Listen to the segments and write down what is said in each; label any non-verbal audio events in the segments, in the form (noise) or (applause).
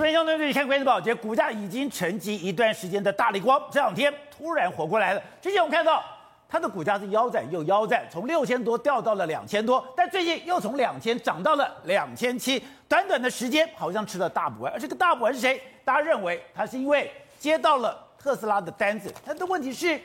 这边相对于看关键保洁股价已经沉寂一段时间的大力光，这两天突然活过来了。之前我们看到它的股价是腰斩又腰斩，从六千多掉到了两千多，但最近又从两千涨到了两千七，短短的时间好像吃了大补丸。而这个大补丸是谁？大家认为它是因为接到了特斯拉的单子，但的问题是，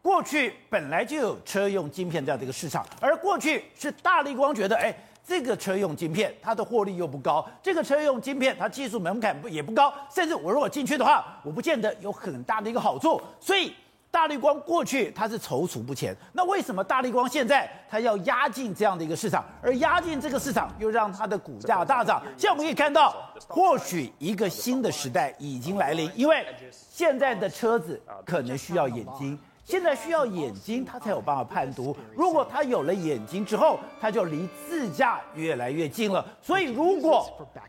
过去本来就有车用晶片这样的一个市场，而过去是大力光觉得，哎。这个车用晶片，它的获利又不高。这个车用晶片，它技术门槛不也不高，甚至我如果进去的话，我不见得有很大的一个好处。所以大立光过去它是踌躇不前。那为什么大立光现在它要压进这样的一个市场，而压进这个市场又让它的股价大涨？现在我们可以看到，或许一个新的时代已经来临，因为现在的车子可能需要眼睛。现在需要眼睛，他才有办法判读。如果他有了眼睛之后，他就离自驾越来越近了。所以，如果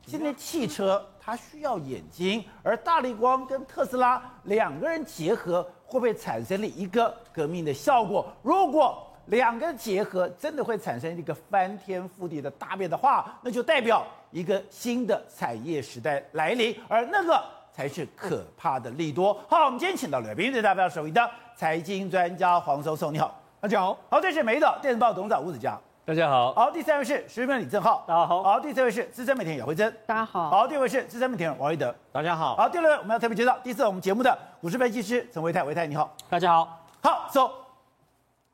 现在汽车它需要眼睛，而大力光跟特斯拉两个人结合，会不会产生了一个革命的效果？如果两个结合真的会产生一个翻天覆地的大变的话，那就代表一个新的产业时代来临，而那个。才是可怕的利多。好，我们今天请到了宾对代表首位的财经专家黄授受，你好，大家好。好，这是美岛电视报董事长吴子嘉，大家好。好，第三位是时评李正浩，大家好。好，第四位是资深媒体人姚慧珍，大家好。好，第五位是资深媒体人王一德，大家好。好，第六位我们要特别介绍，第四我们节目的股市分析师陈维泰，维泰你好，大家好。好，走、so,，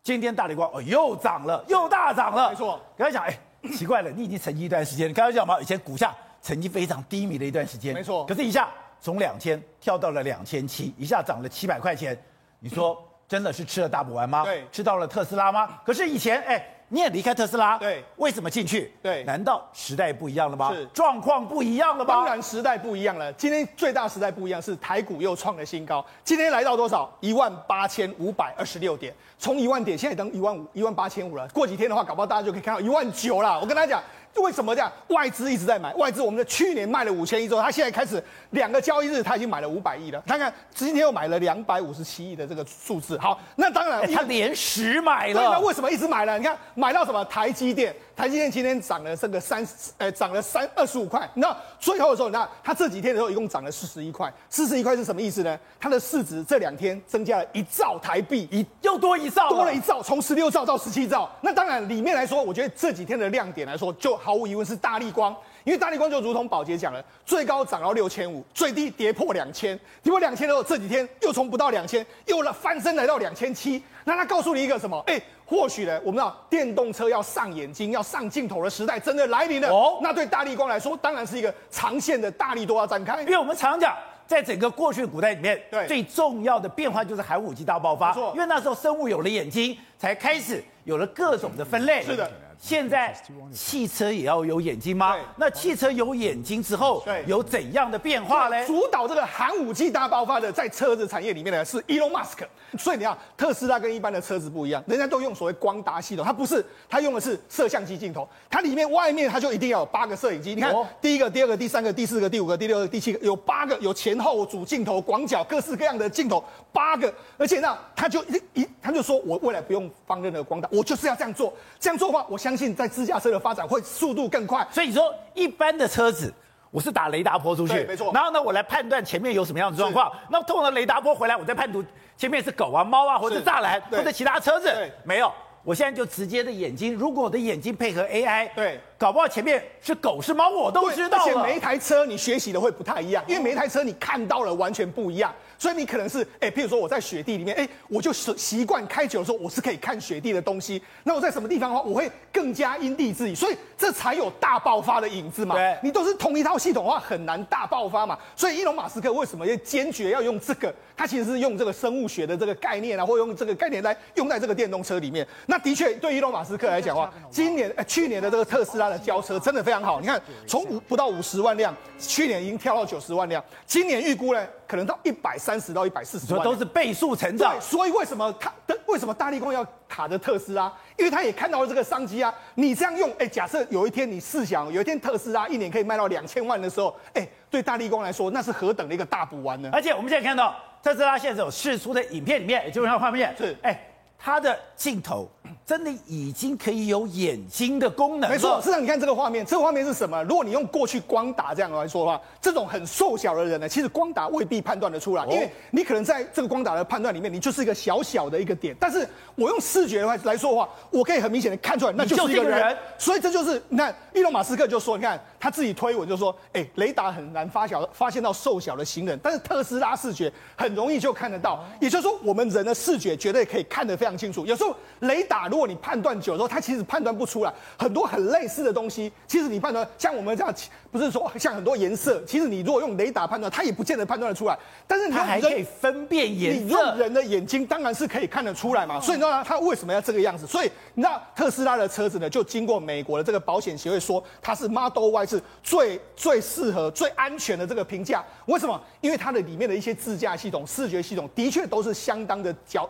今天大立光哦又涨了，又大涨了，没错。刚才讲，哎，奇怪了，你已经沉寂一段时间，刚才讲嘛，以前股价曾经非常低迷的一段时间，没错。可是，一下。从两千跳到了两千七，一下涨了七百块钱，你说真的是吃了大补丸吗？对，吃到了特斯拉吗？可是以前，哎，你也离开特斯拉，对，为什么进去？对，难道时代不一样了吗？是，状况不一样了吗？当然时代不一样了。今天最大时代不一样是台股又创了新高，今天来到多少？一万八千五百二十六点，从一万点现在等一万五、一万八千五了。过几天的话，搞不好大家就可以看到一万九了。我跟大家讲。为什么这样？外资一直在买，外资我们的去年卖了五千亿之后，他现在开始两个交易日，他已经买了五百亿了。看看今天又买了两百五十七亿的这个数字。好，那当然他连十买了。对，那为什么一直买了？你看买到什么？台积电，台积电今天涨了这个三，呃，涨了三二十五块。那最后的时候，你看它这几天的时候一共涨了四十一块。四十一块是什么意思呢？它的市值这两天增加了一兆台币，一又多一兆，多了一兆，从十六兆到十七兆。那当然里面来说，我觉得这几天的亮点来说，就毫无疑问是大立光，因为大立光就如同宝杰讲了，最高涨到六千五，最低跌破两千，跌破两千之后，这几天又从不到两千，又了翻身来到两千七。那他告诉你一个什么？哎，或许呢，我们知道电动车要上眼睛、要上镜头的时代真的来临了。哦，那对大立光来说，当然是一个长线的大力多要展开。因为我们常讲，在整个过去的古代里面，对最重要的变化就是寒武纪大爆发。没错，因为那时候生物有了眼睛，才开始有了各种的分类。是的。现在汽车也要有眼睛吗？那汽车有眼睛之后，对，有怎样的变化呢？主导这个寒武纪大爆发的，在车子产业里面呢，是 Elon Musk。所以你看，特斯拉跟一般的车子不一样，人家都用所谓光达系统，它不是，它用的是摄像机镜头。它里面外面它就一定要有八个摄影机。你看，第一个、第二个、第三个、第四个、第五个、第六个、第七个，有八个，有前后主镜头、广角，各式各样的镜头，八个。而且呢，他就一一，他就说我未来不用放任何光达，我就是要这样做。这样做的话，我相信在自驾车的发展会速度更快。所以你说一般的车子，我是打雷达波出去，没错。然后呢，我来判断前面有什么样的状况。那通过雷达波回来，我再判读前面是狗啊、猫啊，或者栅栏，或者其他车子。没有，我现在就直接的眼睛。如果我的眼睛配合 AI，对，搞不好前面是狗是猫，我都知道了。而且每一台车你学习的会不太一样，因为每一台车你看到了完全不一样。所以你可能是哎，譬如说我在雪地里面，哎，我就习习惯开久的时候，我是可以看雪地的东西。那我在什么地方的话，我会更加因地制宜，所以这才有大爆发的影子嘛。对，你都是同一套系统的话，很难大爆发嘛。所以伊隆马斯克为什么要坚决要用这个？他其实是用这个生物学的这个概念啊，或用这个概念来用在这个电动车里面。那的确对伊隆马斯克来讲的话，今年呃去年的这个特斯拉的交车真的非常好。你看，从五不到五十万辆，去年已经跳到九十万辆，今年预估呢可能到一百三十到一百四十万，都是倍数成长。所以为什么他的为什么大力光要卡着特斯拉？因为他也看到了这个商机啊。你这样用，哎，假设有一天你试想，有一天特斯拉一年可以卖到两千万的时候，哎，对大力光来说，那是何等的一个大补丸呢？而且我们现在看到特斯拉现在有试出的影片里面，也就是它画面是哎。它的镜头真的已经可以有眼睛的功能。没错，事实上你看这个画面，这个画面是什么？如果你用过去光打这样来说的话，这种很瘦小的人呢，其实光打未必判断得出来，因为你可能在这个光打的判断里面，你就是一个小小的一个点。但是我用视觉的话来说的话，我可以很明显的看出来，那就是一个人。所以这就是你看，伊隆马斯克就说，你看他自己推文就说，哎，雷达很难发小发现到瘦小的行人，但是特斯拉视觉很容易就看得到。也就是说，我们人的视觉绝对可以看得非常清楚。有时候雷达，如果你判断久的时候，它其实判断不出来很多很类似的东西。其实你判断像我们这样，不是说像很多颜色，其实你如果用雷达判断，它也不见得判断得出来。但是它还可以分辨颜色。你用人的眼睛当然是可以看得出来嘛。所以你知道它为什么要这个样子？所以你知道特斯拉的车子呢，就经过美国的这个保险协会说，它是 Model Y 是最最适合、最安全的这个评价。为什么？因为它的里面的一些自驾系统、视觉系统的确都是相当的较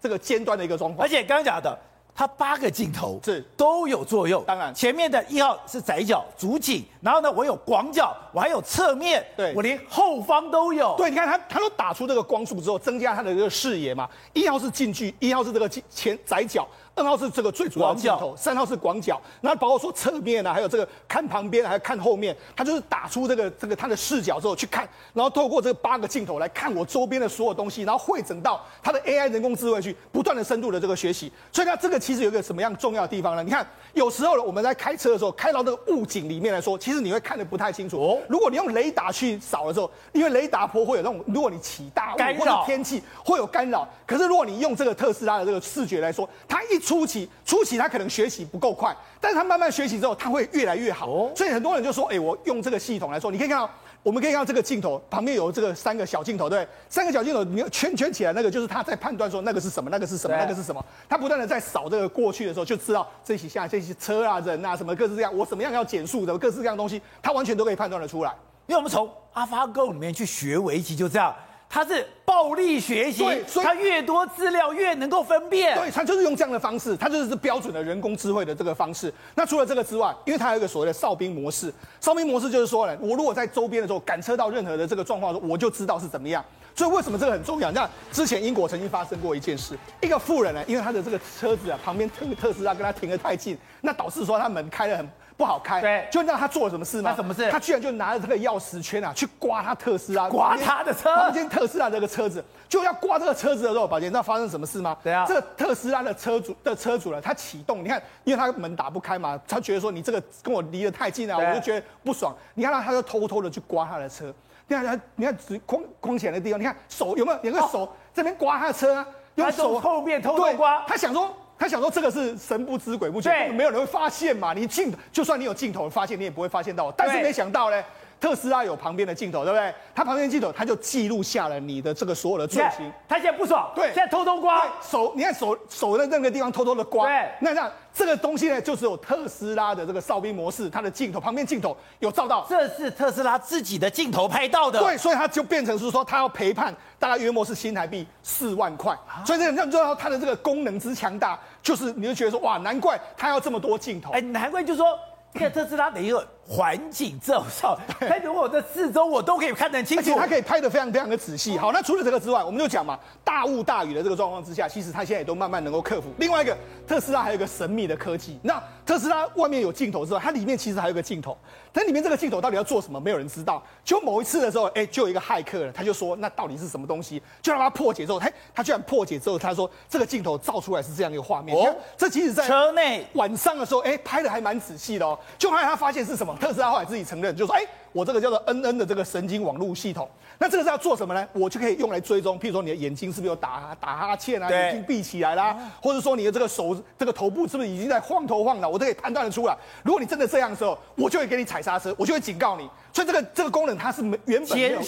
这个尖端的一个状况。而且刚刚讲的。它八个镜头是都有作用，当然前面的一号是窄角主景，然后呢，我有广角，我还有侧面，对，我连后方都有。对，你看它，它都打出这个光束之后，增加它的这个视野嘛。一号是近距，一号是这个前窄角。二号是这个最主要的镜头，三号是广角，然后包括说侧面啊，还有这个看旁边，还有看后面，他就是打出这个这个他的视角之后去看，然后透过这个八个镜头来看我周边的所有东西，然后汇整到他的 AI 人工智慧去不断的深度的这个学习。所以它这个其实有一个什么样重要的地方呢？你看有时候我们在开车的时候，开到这个雾景里面来说，其实你会看的不太清楚。哦，如果你用雷达去扫的时候，因为雷达波会有那种，如果你起大雾或者天气会有干扰。可是如果你用这个特斯拉的这个视觉来说，它一初期初期他可能学习不够快，但是他慢慢学习之后，他会越来越好。哦、所以很多人就说，哎、欸，我用这个系统来说，你可以看到，我们可以看到这个镜头旁边有这个三个小镜头，对，三个小镜头你圈圈起来，那个就是他在判断说那个是什么，那个是什么，那个是什么。他不断的在扫这个过去的时候，就知道这些像这些车啊、人啊什么各式各样，我怎么样要减速的各式各样的东西，他完全都可以判断的出来。因为我们从 AlphaGo 里面去学围棋，就这样。它是暴力学习，对，所以它越多资料越能够分辨。对，它就是用这样的方式，它就是标准的人工智慧的这个方式。那除了这个之外，因为它有一个所谓的哨兵模式，哨兵模式就是说呢，我如果在周边的时候感测到任何的这个状况的时候，我就知道是怎么样。所以为什么这个很重要？那之前英国曾经发生过一件事，一个富人呢，因为他的这个车子啊旁边特特斯拉跟他停得太近，那导致说他门开得很。不好开，对，就让他做了什么事吗？他什么事？他居然就拿着这个钥匙圈啊，去刮他特斯拉，刮他的车，房间特斯拉这个车子，就要刮这个车子的时候，宝杰，那发生什么事吗？对啊，这个特斯拉的车主的车主呢，他启动，你看，因为他门打不开嘛，他觉得说你这个跟我离得太近了，我就觉得不爽。你看他，他就偷偷的去刮他的车，你看他，你看只框框起来的地方，你看手有没有？有个手这边刮他的车啊，用手后面偷偷刮，他想说。他想说这个是神不知鬼不觉，对没有人会发现嘛。你镜，就算你有镜头发现，你也不会发现到。但是没想到呢，特斯拉有旁边的镜头，对不对？他旁边的镜头，他就记录下了你的这个所有的罪行。他现在不爽，对，现在偷偷刮手，你看手手的那个地方偷偷的刮，对，那这样。这个东西呢，就是有特斯拉的这个哨兵模式，它的镜头旁边镜头有照到，这是特斯拉自己的镜头拍到的。对，所以他就变成是说，他要赔判大概约莫是新台币四万块。啊、所以这你知道它的这个功能之强大，就是你就觉得说，哇，难怪他要这么多镜头。哎，难怪就说。看特斯拉的一个环境照照，(laughs) 拍的我的四周我都可以看得很清楚，而且它可以拍得非常非常的仔细。好，那除了这个之外，我们就讲嘛，大雾大雨的这个状况之下，其实它现在也都慢慢能够克服。另外一个，特斯拉还有一个神秘的科技，那特斯拉外面有镜头之外，它里面其实还有个镜头，但里面这个镜头到底要做什么，没有人知道。就某一次的时候，哎，就有一个骇客了，他就说，那到底是什么东西？就让他破解之后，嘿，他居然破解之后，他说这个镜头照出来是这样一个画面。哦，这其实在车内晚上的时候，哎，拍的还蛮仔细的哦。就后来他发现是什么？特斯拉后来自己承认，就说，哎。我这个叫做 NN 的这个神经网络系统，那这个是要做什么呢？我就可以用来追踪，譬如说你的眼睛是不是有打打哈欠啊，眼睛闭起来啦，或者说你的这个手这个头部是不是已经在晃头晃脑，我都可以判断得出来。如果你真的这样的时候，我就会给你踩刹车，我就会警告你。所以这个这个功能它是没原本原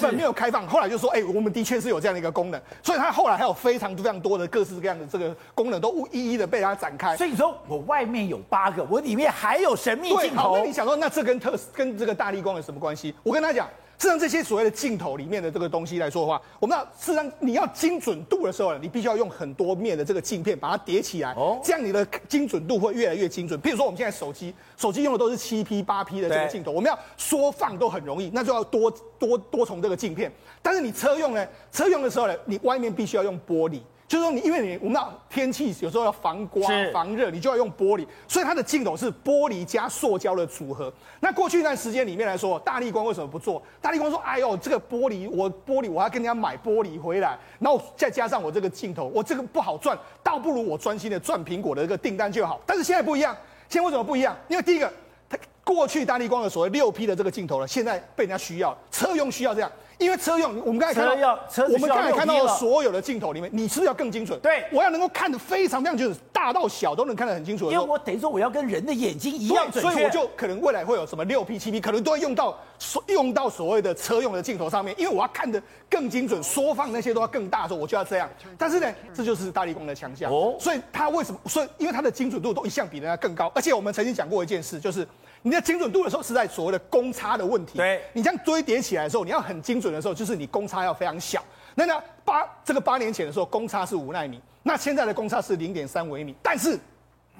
本没有开放，后来就说，哎、欸，我们的确是有这样的一个功能。所以它后来还有非常非常多的各式各样的这个功能都一一的被它展开。所以你说我外面有八个，我里面还有神秘镜头。你想说，那这跟特跟这个大立光有什么关系？我跟他讲，事实上这些所谓的镜头里面的这个东西来说的话，我们要事实上你要精准度的时候，你必须要用很多面的这个镜片把它叠起来，哦，这样你的精准度会越来越精准。譬如说我们现在手机，手机用的都是七 P、八 P 的这个镜头，我们要缩放都很容易，那就要多多多重这个镜片。但是你车用呢，车用的时候呢，你外面必须要用玻璃。就是说你因为你我们知道天气有时候要防刮防热，你就要用玻璃，所以它的镜头是玻璃加塑胶的组合。那过去一段时间里面来说，大力光为什么不做？大力光说：“哎呦，这个玻璃我玻璃我要跟人家买玻璃回来，然后再加上我这个镜头，我这个不好赚，倒不如我专心的赚苹果的这个订单就好。”但是现在不一样，现在为什么不一样？因为第一个，它过去大力光的所谓六 P 的这个镜头呢，现在被人家需要，车用需要这样。因为车用，我们刚才看到，车要车子需要我们刚才看到所有的镜头里面，你是不是要更精准？对我要能够看得非常非常精准，大到小都能看得很清楚。因为我等于说我要跟人的眼睛一样准确，所以我就可能未来会有什么六 P、七 P，可能都会用到所用到所谓的车用的镜头上面，因为我要看得更精准，缩放那些都要更大的时候，我就要这样。但是呢，这就是大力光的强项哦。所以它为什么？所以因为它的精准度都一向比人家更高，而且我们曾经讲过一件事，就是你的精准度的时候是在所谓的公差的问题。对，你这样堆叠起来的时候，你要很精准的时候，就是你公差要非常小。那呢，八这个八年前的时候，公差是五纳米，那现在的公差是零点三微米，但是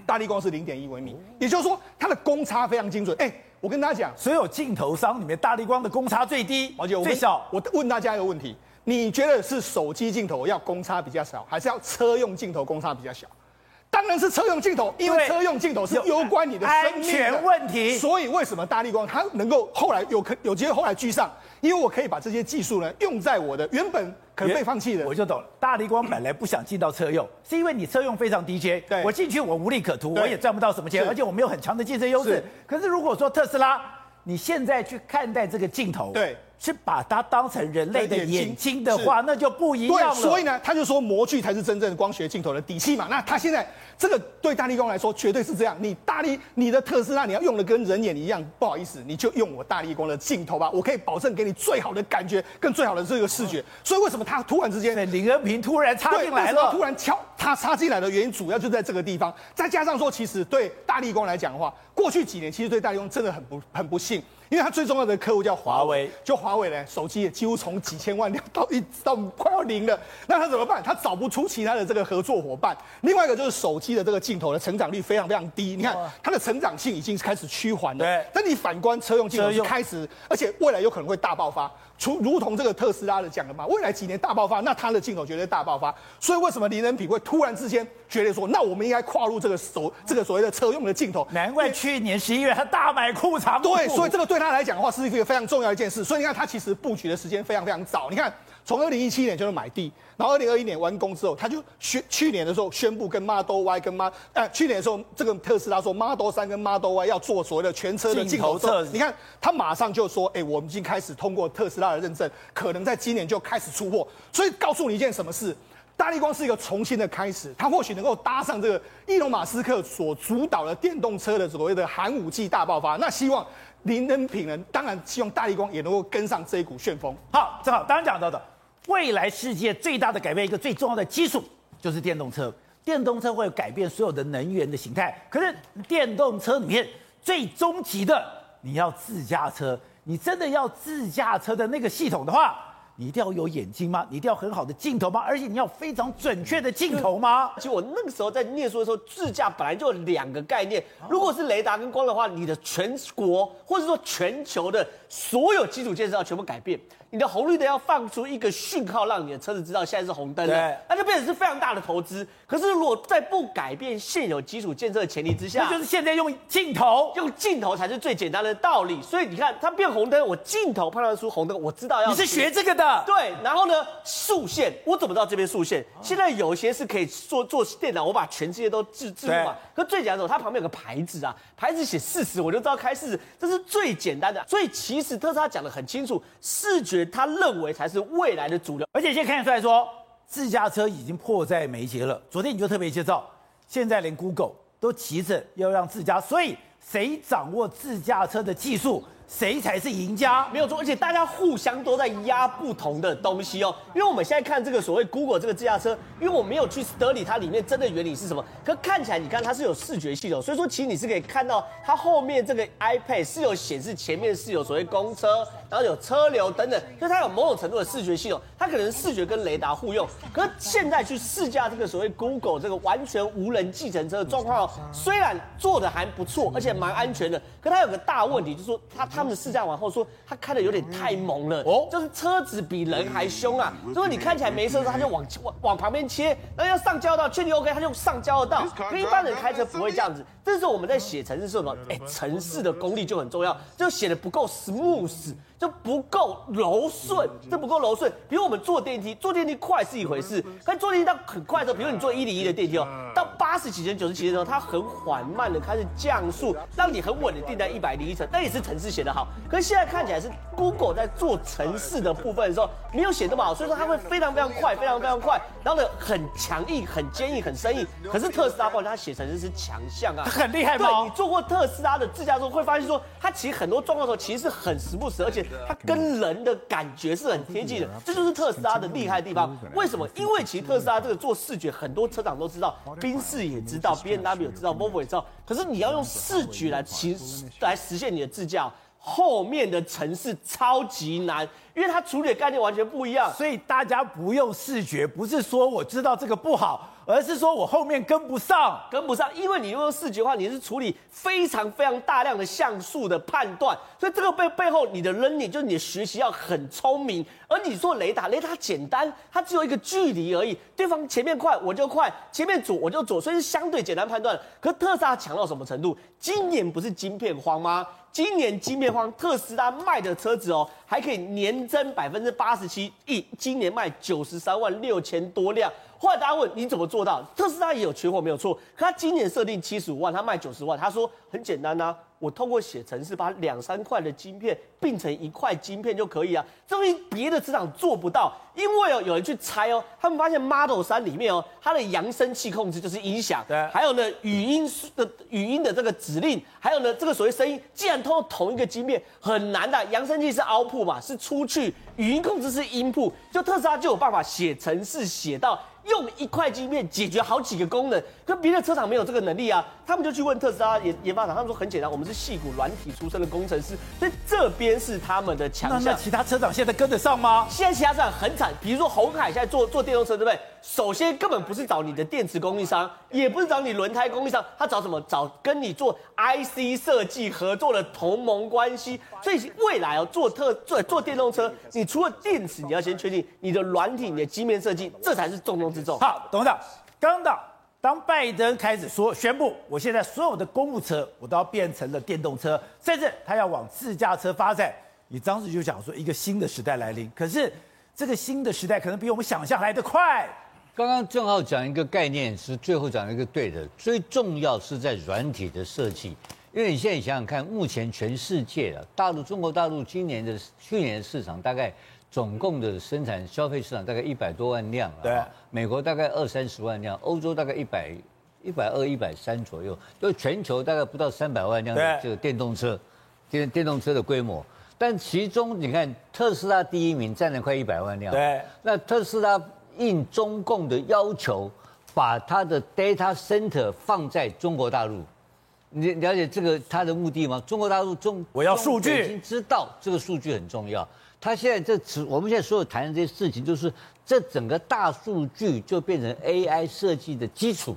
大立光是零点一微米，也就是说它的公差非常精准。哎，我跟大家讲，所有镜头商里面，大立光的公差最低，而且我最小。我问大家一个问题：你觉得是手机镜头要公差比较小，还是要车用镜头公差比较小？当然是车用镜头，因为车用镜头是攸关你的生命安全问题。所以为什么大力光它能够后来有可有机会后来居上？因为我可以把这些技术呢用在我的原本可能被放弃的。我就懂了。大力光本来不想进到车用，是因为你车用非常低阶，对我进去我无利可图，我也赚不到什么钱，是而且我没有很强的竞争优势。可是如果说特斯拉，你现在去看待这个镜头，对。是把它当成人类的眼睛的话，那就不一样了。对，所以呢，他就说模具才是真正的光学镜头的底气嘛。那他现在这个对大力光来说绝对是这样。你大力你的特斯拉你要用的跟人眼一样，不好意思，你就用我大力光的镜头吧，我可以保证给你最好的感觉跟最好的这个视觉。所以为什么他突然之间，林恩平突然插进来了？突然敲他插进来的原因，主要就在这个地方。再加上说，其实对大力光来讲的话，过去几年其实对大力光真的很不很不幸。因为它最重要的客户叫华为，就华为呢，手机也几乎从几千万辆到一到快要零了，那他怎么办？他找不出其他的这个合作伙伴。另外一个就是手机的这个镜头的成长率非常非常低，你看它的成长性已经开始趋缓了。对，但你反观车用镜头是开始，而且未来有可能会大爆发。如如同这个特斯拉的讲的嘛，未来几年大爆发，那它的镜头绝对大爆发。所以为什么林恩平会突然之间觉得说，那我们应该跨入这个手这个所谓的车用的镜头？难怪去年十一月他大买裤衩。对，所以这个对他他来讲的话是一个非常重要一件事。所以你看他其实布局的时间非常非常早。你看从二零一七年就是买地，然后二零二一年完工之后，他就宣去年的时候宣布跟 Model Y 跟 Model 呃去年的时候这个特斯拉说 Model 三跟 Model Y 要做所谓的全车的镜头测试。你看他马上就说，哎，我们已经开始通过特斯拉的认证。可能在今年就开始出货，所以告诉你一件什么事：大立光是一个重新的开始，它或许能够搭上这个伊隆马斯克所主导的电动车的所谓的寒武纪大爆发。那希望林恩平呢，当然希望大立光也能够跟上这一股旋风。好，正好刚刚讲到的，未来世界最大的改变，一个最重要的基础就是电动车。电动车会改变所有的能源的形态，可是电动车里面最终极的，你要自驾车。你真的要自驾车的那个系统的话，你一定要有眼睛吗？你一定要很好的镜头吗？而且你要非常准确的镜头吗？其实我那个时候在念书的时候，自驾本来就有两个概念。如果是雷达跟光的话，你的全国或者说全球的所有基础建设要全部改变。你的红绿灯要放出一个讯号，让你的车子知道现在是红灯了，那就变成是非常大的投资。可是如果在不改变现有基础建设的前提之下，那就是现在用镜头，用镜头才是最简单的道理。所以你看，它变红灯，我镜头判断出红灯，我知道要。你是学这个的？对。然后呢，竖线，我怎么知道这边竖线？现在有一些是可以做做电脑，我把全世界都置置入嘛。可最简单的，它旁边有个牌子啊，牌子写四十，我就知道开四十，这是最简单的。所以其实特斯拉讲的很清楚，视觉。他认为才是未来的主流，而且现在看得出来说，自驾车已经迫在眉睫了。昨天你就特别介绍，现在连 Google 都急着要让自家，所以谁掌握自驾车的技术？谁才是赢家？没有错，而且大家互相都在压不同的东西哦。因为我们现在看这个所谓 Google 这个自驾车，因为我没有去 study 它里面真的原理是什么，可看起来你看它是有视觉系统，所以说其实你是可以看到它后面这个 iPad 是有显示前面是有所谓公车，然后有车流等等，所以它有某种程度的视觉系统，它可能视觉跟雷达互用。可现在去试驾这个所谓 Google 这个完全无人计程车的状况哦，虽然做的还不错，而且蛮安全的，可它有个大问题，就是说它他们的试驾完后说，他开的有点太猛了，哦，就是车子比人还凶啊，就是你看起来没事的时候，它就往往往旁边切，然后要上交道确定 OK，他就上交道，可一般人开车不会这样子。这时候我们在写城市是什么，哎，城市的功力就很重要，就写的不够 smooth。就不够柔顺，这不够柔顺。比如我们坐电梯，坐电梯快是一回事，但坐电梯到很快的时候，比如你坐一零一的电梯哦，到八十几层、九十几层的时候，它很缓慢的开始降速，让你很稳的定在一百零一层。那也是城市写的好，可是现在看起来是 Google 在做城市的部分的时候没有写那么好，所以说它会非常非常快，非常非常快，然后呢很强硬、很坚硬、很生硬。可是特斯拉，不管它写城市是强项啊，很厉害吗？对，你做过特斯拉的自驾之后，会发现说它其实很多状况的时候其实是很 smooth，而且它跟人的感觉是很贴近的，这就是特斯拉的厉害的地方。为什么？因为其实特斯拉这个做视觉，很多车厂都知道，宾士也知道，B N W 也知道，Volvo 也知道。可是你要用视觉来其来实现你的自驾，后面的城市超级难，因为它处理的概念完全不一样。所以大家不用视觉，不是说我知道这个不好。而是说我后面跟不上，跟不上，因为你用视觉的话，你是处理非常非常大量的像素的判断，所以这个背背后你的 learning 就是你的学习要很聪明。而你做雷达，雷达简单，它只有一个距离而已，对方前面快我就快，前面左我就左，所以是相对简单判断。可特斯拉强到什么程度？今年不是晶片荒吗？今年晶片荒，特斯拉卖的车子哦，还可以年增百分之八十七，一今年卖九十三万六千多辆。后来大家问你怎么做到？特斯拉也有缺货没有错，可他今年设定七十五万，他卖九十万。他说很简单呐、我通过写程式把两三块的晶片并成一块晶片就可以啊。这东西别的车厂做不到，因为哦有人去猜哦，他们发现 Model 3里面哦，它的扬声器控制就是音响，对，还有呢语音的语音的这个指令，还有呢这个所谓声音，既然通过同一个晶片很难的，扬声器是 output 嘛，是出去，语音控制是 input，就特斯拉就有办法写程式写到。用一块晶片解决好几个功能，可别的车厂没有这个能力啊。他们就去问特斯拉研研发厂，他们说很简单，我们是细骨软体出身的工程师，所以这边是他们的强项。那其他车厂现在跟得上吗？现在其他车厂很惨，比如说鸿海现在做做电动车，对不对？首先根本不是找你的电池供应商，也不是找你轮胎供应商，他找什么？找跟你做 IC 设计合作的同盟关系。所以未来哦，做特做做电动车，你除了电池，你要先确定你的软体、你的机面设计，这才是重中之重。好，董事长，刚到当拜登开始说宣布，我现在所有的公务车我都要变成了电动车，甚至他要往自驾车发展，你当时就想说一个新的时代来临。可是这个新的时代可能比我们想象来得快。刚刚正好讲一个概念，是最后讲一个对的，最重要是在软体的设计。因为你现在想想看，目前全世界啊大陆、中国大陆今年的去年的市场大概总共的生产消费市场大概一百多万辆了，对，美国大概二三十万辆，欧洲大概一百一百二、一百三左右，就全球大概不到三百万辆的这个电动车，电电动车的规模。但其中你看特斯拉第一名占了快一百万辆，对，那特斯拉应中共的要求，把它的 data center 放在中国大陆。你了解这个他的目的吗？中国大陆中我要数据，已经知道这个数据很重要。他现在这次我们现在所有谈的这些事情，就是这整个大数据就变成 AI 设计的基础，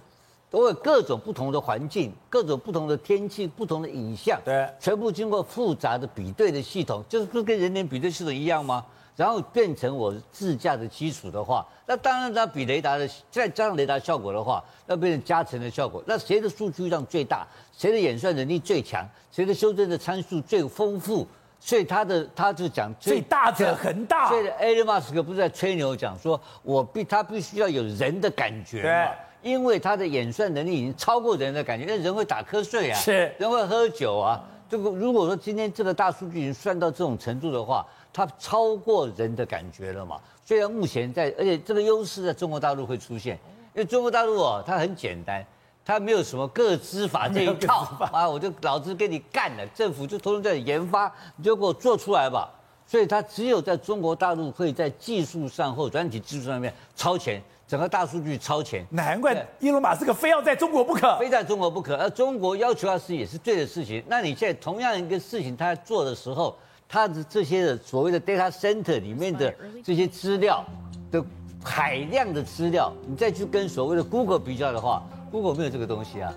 都有各种不同的环境、各种不同的天气、不同的影像，对，全部经过复杂的比对的系统，就是不是跟人脸比对系统一样吗？然后变成我自驾的基础的话，那当然它比雷达的再加上雷达效果的话，那变成加成的效果。那谁的数据量最大？谁的演算能力最强？谁的修正的参数最丰富？所以他的他就讲最大者恒大。所以 Elon Musk 不是在吹牛讲说，我必他必须要有人的感觉嘛，对因为他的演算能力已经超过人的感觉。那人会打瞌睡啊，是人会喝酒啊。这个如果说今天这个大数据已经算到这种程度的话，它超过人的感觉了嘛？虽然目前在，而且这个优势在中国大陆会出现，因为中国大陆哦，它很简单，它没有什么个资法这一套 (laughs) 啊，我就老子给你干了，政府就通通在研发，你就给我做出来吧。所以它只有在中国大陆会在技术上或软体技术上面超前，整个大数据超前。难怪伊隆马斯克非要在中国不可，非在中国不可。而中国要求他是也是对的事情。那你现在同样一个事情他在做的时候。他的这些的所谓的 data center 里面的这些资料的海量的资料，你再去跟所谓的 Google 比较的话，Google 没有这个东西啊。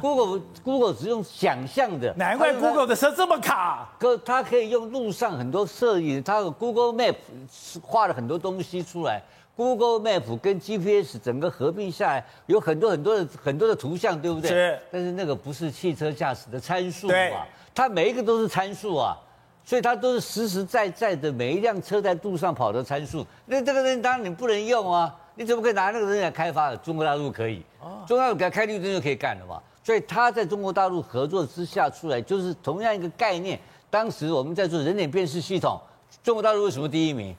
Google Google 只用想象的，难怪 Google 的车这么卡。可它可以用路上很多摄影，它有 Google Map 画了很多东西出来。Google Map 跟 GPS 整个合并下来，有很多很多的很多的图像，对不对？是。但是那个不是汽车驾驶的参数对嘛？它每一个都是参数啊，所以它都是实实在在的每一辆车在路上跑的参数。那这个东西当然你不能用啊，你怎么可以拿那个东西来开发的？中国大陆可以，中国大陆给它开绿灯就可以干了嘛。所以他在中国大陆合作之下出来，就是同样一个概念。当时我们在做人脸辨识系统，中国大陆为什么第一名？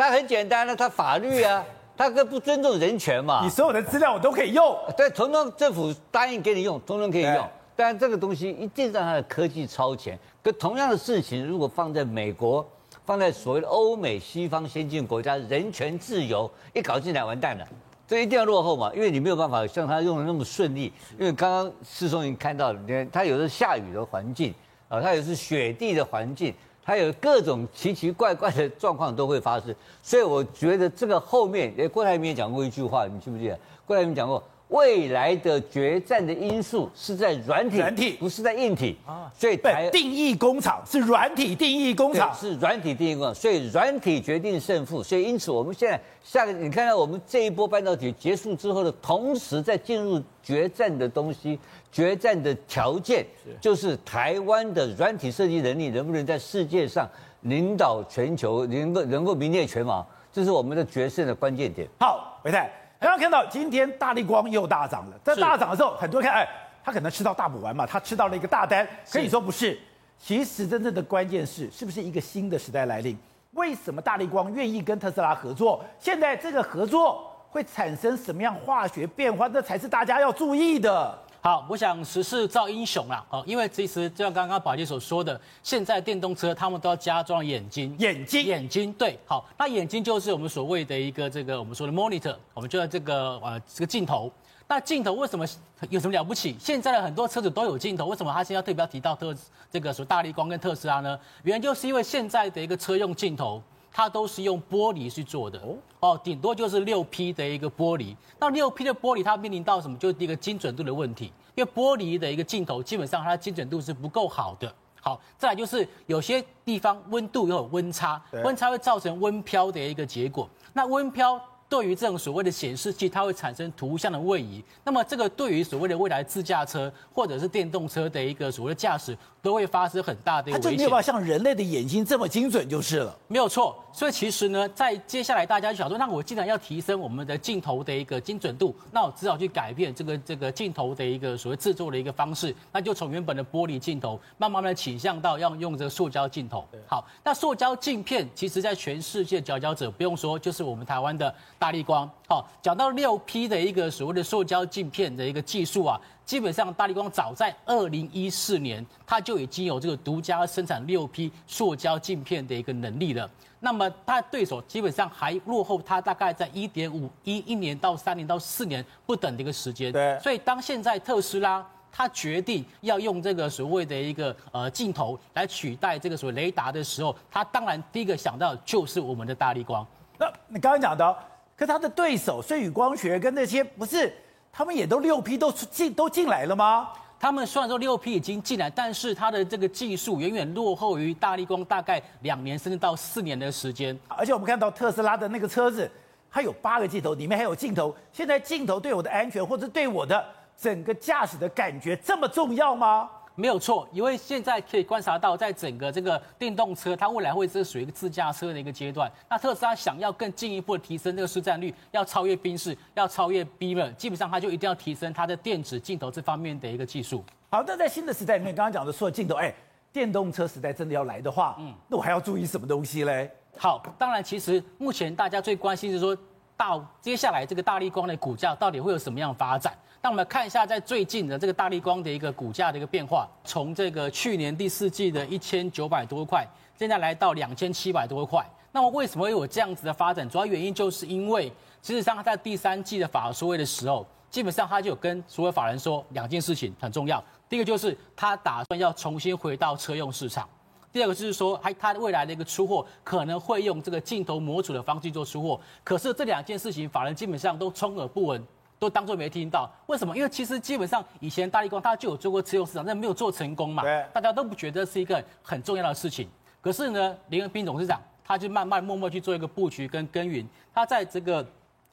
它很简单的，他法律啊，(laughs) 它更不尊重人权嘛。你所有的资料我都可以用，对，统统政府答应给你用，统统可以用。但这个东西一定让它的科技超前。可同样的事情，如果放在美国，放在所谓的欧美西方先进国家，人权自由一搞进来，完蛋了。这一定要落后嘛，因为你没有办法像他用的那么顺利。因为刚刚世聪已经看到了，你看它有的是下雨的环境啊，它有的是雪地的环境，它有各种奇奇怪怪的状况都会发生。所以我觉得这个后面，哎，郭台铭也讲过一句话，你记不记得？郭台铭讲过。未来的决战的因素是在软体，软体不是在硬体啊。所以台定义工厂是软体定义工厂，是软体定义工厂。所以软体决定胜负。所以因此我们现在下个，你看到我们这一波半导体结束之后的同时，在进入决战的东西，决战的条件就是台湾的软体设计能力能不能在世界上领导全球，能够能够名列前茅，这是我们的决胜的关键点。好，唯泰。刚刚看到今天大力光又大涨了，在大涨的时候，很多人看，哎，他可能吃到大补丸嘛，他吃到了一个大单。可以说不是，其实真正的关键是，是不是一个新的时代来临？为什么大力光愿意跟特斯拉合作？现在这个合作会产生什么样化学变化？这才是大家要注意的。好，我想时势造英雄啦，哦，因为其实就像刚刚宝杰所说的，现在电动车他们都要加装眼睛，眼睛，眼睛，对，好，那眼睛就是我们所谓的一个这个我们说的 monitor，我们就要这个呃这个镜头。那镜头为什么有什么了不起？现在的很多车子都有镜头，为什么他现在特别要提到特这个说大力光跟特斯拉呢？原因就是因为现在的一个车用镜头。它都是用玻璃去做的哦，顶多就是六 P 的一个玻璃。那六 P 的玻璃它面临到什么？就是一个精准度的问题，因为玻璃的一个镜头基本上它的精准度是不够好的。好，再来就是有些地方温度又有温差，温差会造成温飘的一个结果。那温飘。对于这种所谓的显示器，它会产生图像的位移。那么，这个对于所谓的未来自驾车或者是电动车的一个所谓的驾驶，都会发生很大的危险。它就没有办法像人类的眼睛这么精准就是了。没有错。所以其实呢，在接下来大家就想说，那我既然要提升我们的镜头的一个精准度，那我只好去改变这个这个镜头的一个所谓制作的一个方式，那就从原本的玻璃镜头，慢慢的倾向到要用这个塑胶镜头。好，那塑胶镜片其实在全世界佼佼者，不用说，就是我们台湾的。大立光，好，讲到六 P 的一个所谓的塑胶镜片的一个技术啊，基本上大立光早在二零一四年，它就已经有这个独家生产六 P 塑胶镜片的一个能力了。那么它的对手基本上还落后它大概在一点五一一年到三年到四年不等的一个时间。对，所以当现在特斯拉它决定要用这个所谓的一个呃镜头来取代这个所谓雷达的时候，它当然第一个想到就是我们的大立光。那你刚刚讲到。可他的对手舜宇光学跟那些不是，他们也都六批都进都进来了吗？他们虽然说六批已经进来，但是他的这个技术远远落后于大力光，大概两年甚至到四年的时间。而且我们看到特斯拉的那个车子，它有八个镜头，里面还有镜头。现在镜头对我的安全或者对我的整个驾驶的感觉这么重要吗？没有错，因为现在可以观察到，在整个这个电动车，它未来会是属于一个自驾车的一个阶段。那特斯拉想要更进一步的提升这个市占率，要超越宾士，要超越 Beamer，基本上它就一定要提升它的电子镜头这方面的一个技术。好，那在新的时代里面，刚刚讲的说镜头，哎，电动车时代真的要来的话，嗯，那我还要注意什么东西嘞？好，当然，其实目前大家最关心是说，到接下来这个大立光的股价到底会有什么样的发展？那我们看一下，在最近的这个大立光的一个股价的一个变化，从这个去年第四季的一千九百多块，现在来到两千七百多块。那么为什么会有这样子的发展？主要原因就是因为，事实上他在第三季的法说会的时候，基本上他就有跟所有法人说两件事情很重要。第一个就是他打算要重新回到车用市场。第二个就是说，还它未来的一个出货可能会用这个镜头模组的方式做出货。可是这两件事情，法人基本上都充耳不闻，都当作没听到。为什么？因为其实基本上以前大立光它就有做过车用市场，但没有做成功嘛。对，大家都不觉得是一个很重要的事情。可是呢，林恩斌董事长他就慢慢默默去做一个布局跟耕耘。他在这个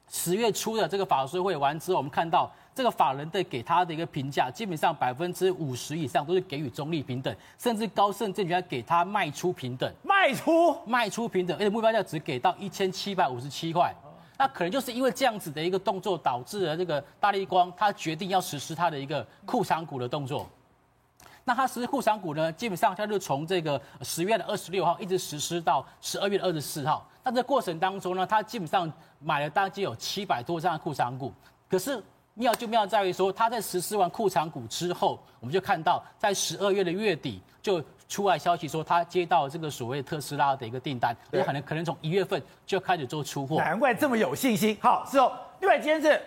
十月初的这个法说会完之后，我们看到。这个法人对给他的一个评价，基本上百分之五十以上都是给予中立平等，甚至高盛证券还给他卖出平等，卖出卖出平等，而且目标价只给到一千七百五十七块。那可能就是因为这样子的一个动作，导致了这个大立光他决定要实施他的一个库藏股的动作。那他实施库藏股呢，基本上他就从这个十月的二十六号一直实施到十二月二十四号。那这过程当中呢，他基本上买了大概有七百多张的库藏股，可是。妙就妙在于说，他在实施完库藏股之后，我们就看到在十二月的月底就出来消息说，他接到这个所谓特斯拉的一个订单，有可能可能从一月份就开始做出货。难怪这么有信心。好，之后另外今天是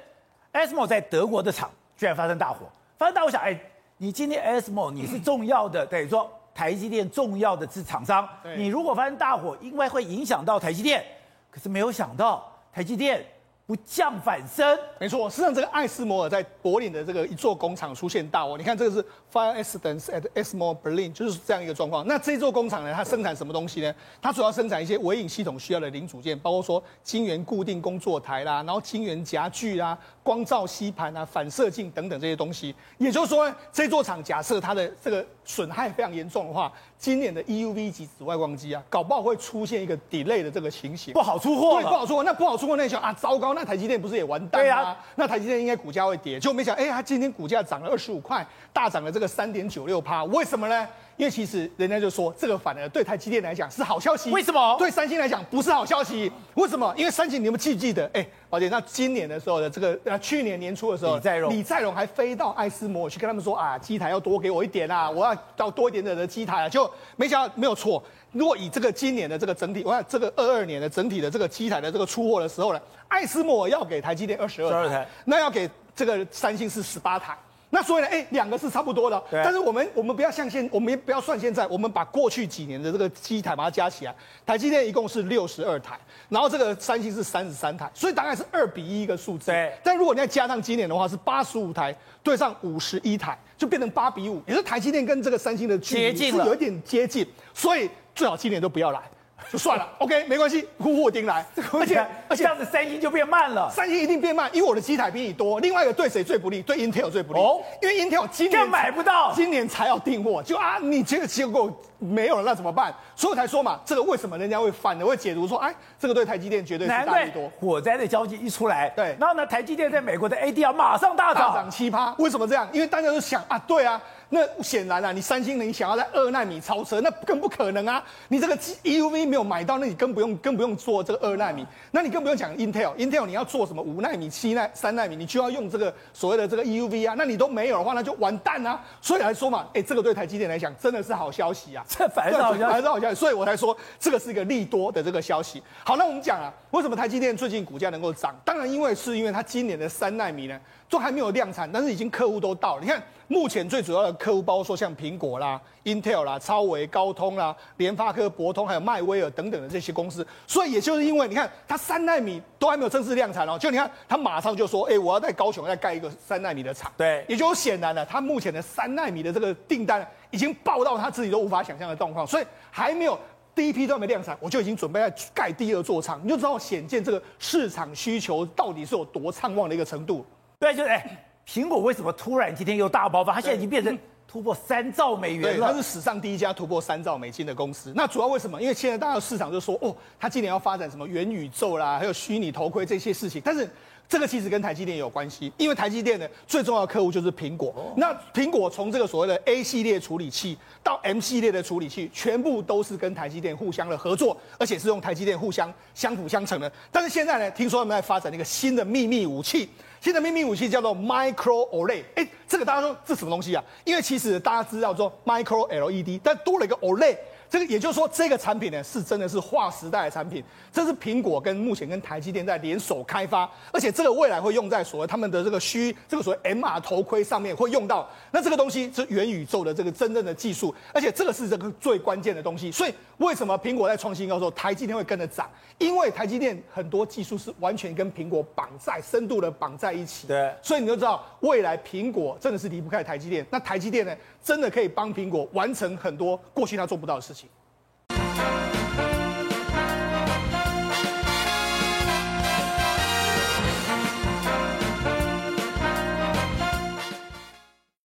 ASML 在德国的厂居然发生大火，发生大火，想哎，你今天 ASML 你是重要的，等于说台积电重要的是厂商，你如果发生大火，因为会影响到台积电，可是没有想到台积电。不降反升，没错。实际上，这个艾斯摩尔在柏林的这个一座工厂出现大火。你看，这个是 Fire Accidents at Esmo Berlin，就是这样一个状况。那这座工厂呢，它生产什么东西呢？它主要生产一些微影系统需要的零组件，包括说晶圆固定工作台啦，然后晶圆夹具啦、光照吸盘啊、反射镜等等这些东西。也就是说呢，这座厂假设它的这个损害非常严重的话，今年的 EUV 级紫外光机啊，搞不好会出现一个 delay 的这个情形，不好出货。对，不好出货。那不好出货，那想啊，糟糕，那台积电不是也完蛋吗？对啊，那台积电应该股价会跌，就没想，哎，它今天股价涨了二十五块，大涨了这个三点九六趴，为什么呢？因为其实人家就说，这个反而对台积电来讲是好消息。为什么？对三星来讲不是好消息？为什么？因为三星，你们记不记得？哎，宝姐，那今年的时候的这个，呃，去年年初的时候，李在镕，李在镕还飞到艾斯摩尔去跟他们说啊，机台要多给我一点啊，我要到多一点点的机台啊，就没想到没有错。如果以这个今年的这个整体，我看这个二二年的整体的这个机台的这个出货的时候呢，艾斯摩尔要给台积电二十二台，那要给这个三星是十八台。那所以呢，哎，两个是差不多的，但是我们我们不要像现，我们也不要算现在，我们把过去几年的这个机台把它加起来，台积电一共是六十二台，然后这个三星是三十三台，所以大概是二比一一个数字。对，但如果你再加上今年的话，是八十五台对上五十一台，就变成八比五，也是台积电跟这个三星的距离是有一点接近，所以最好今年都不要来。就算了，OK，没关系，呼货丁来，(laughs) 而且而且这样子三星就变慢了，三星一定变慢，因为我的机台比你多。另外一个对谁最不利？对 Intel 最不利，哦，因为 Intel 今年买不到，今年才要订货，就啊，你这个结果没有了，那怎么办？所以我才说嘛，这个为什么人家会反的会解读说，哎，这个对台积电绝对是大利多。火灾的消息一出来，对，然后呢，台积电在美国的 ADR 马上大涨，大涨七趴，为什么这样？因为大家都想啊，对啊。那显然啊，你三星你想要在二纳米超车，那更不可能啊！你这个 EUV 没有买到，那你更不用更不用做这个二纳米，那你更不用讲 Intel，Intel 你要做什么五纳米、七纳、三纳米，你就要用这个所谓的这个 EUV 啊，那你都没有的话，那就完蛋啊！所以来说嘛，哎，这个对台积电来讲真的是好消息啊，这反而是好消息，反而是好消息，所以我才说这个是一个利多的这个消息。好，那我们讲啊，为什么台积电最近股价能够涨？当然因为是因为它今年的三纳米呢。都还没有量产，但是已经客户都到了。你看，目前最主要的客户包括说像苹果啦、Intel 啦、超微、高通啦、联发科、博通，还有迈威尔等等的这些公司。所以也就是因为你看，它三纳米都还没有正式量产哦，就你看，它马上就说，哎，我要在高雄再盖一个三纳米的厂。对，也就显然了，它目前的三纳米的这个订单已经爆到他自己都无法想象的状况，所以还没有第一批都还没量产，我就已经准备在盖第二座厂，你就知道显见这个市场需求到底是有多畅旺的一个程度。对，就是哎，苹果为什么突然今天又大爆发？它现在已经变成突破三兆美元了。它是史上第一家突破三兆美金的公司。那主要为什么？因为现在大家市场就说，哦，它今年要发展什么元宇宙啦，还有虚拟头盔这些事情。但是这个其实跟台积电有关系，因为台积电的最重要的客户就是苹果。那苹果从这个所谓的 A 系列处理器到 M 系列的处理器，全部都是跟台积电互相的合作，而且是用台积电互相相辅相成的。但是现在呢，听说他们在发展一个新的秘密武器。新的秘密武器叫做 Micro OLED，哎，这个大家说这什么东西啊？因为其实大家知道说 Micro LED，但多了一个 OLED，这个也就是说，这个产品呢是真的是划时代的产品，这是苹果跟目前跟台积电在联手开发，而且这个未来会用在所谓他们的这个虚这个所谓 MR 头盔上面会用到。那这个东西是元宇宙的这个真正的技术，而且这个是这个最关键的东西。所以为什么苹果在创新高的时候，台积电会跟着涨？因为台积电很多技术是完全跟苹果绑在深度的绑在一起。对，所以你就知道未来苹果真的是离不开台积电。那台积电呢，真的可以帮苹果完成很多过去他做不到的事情。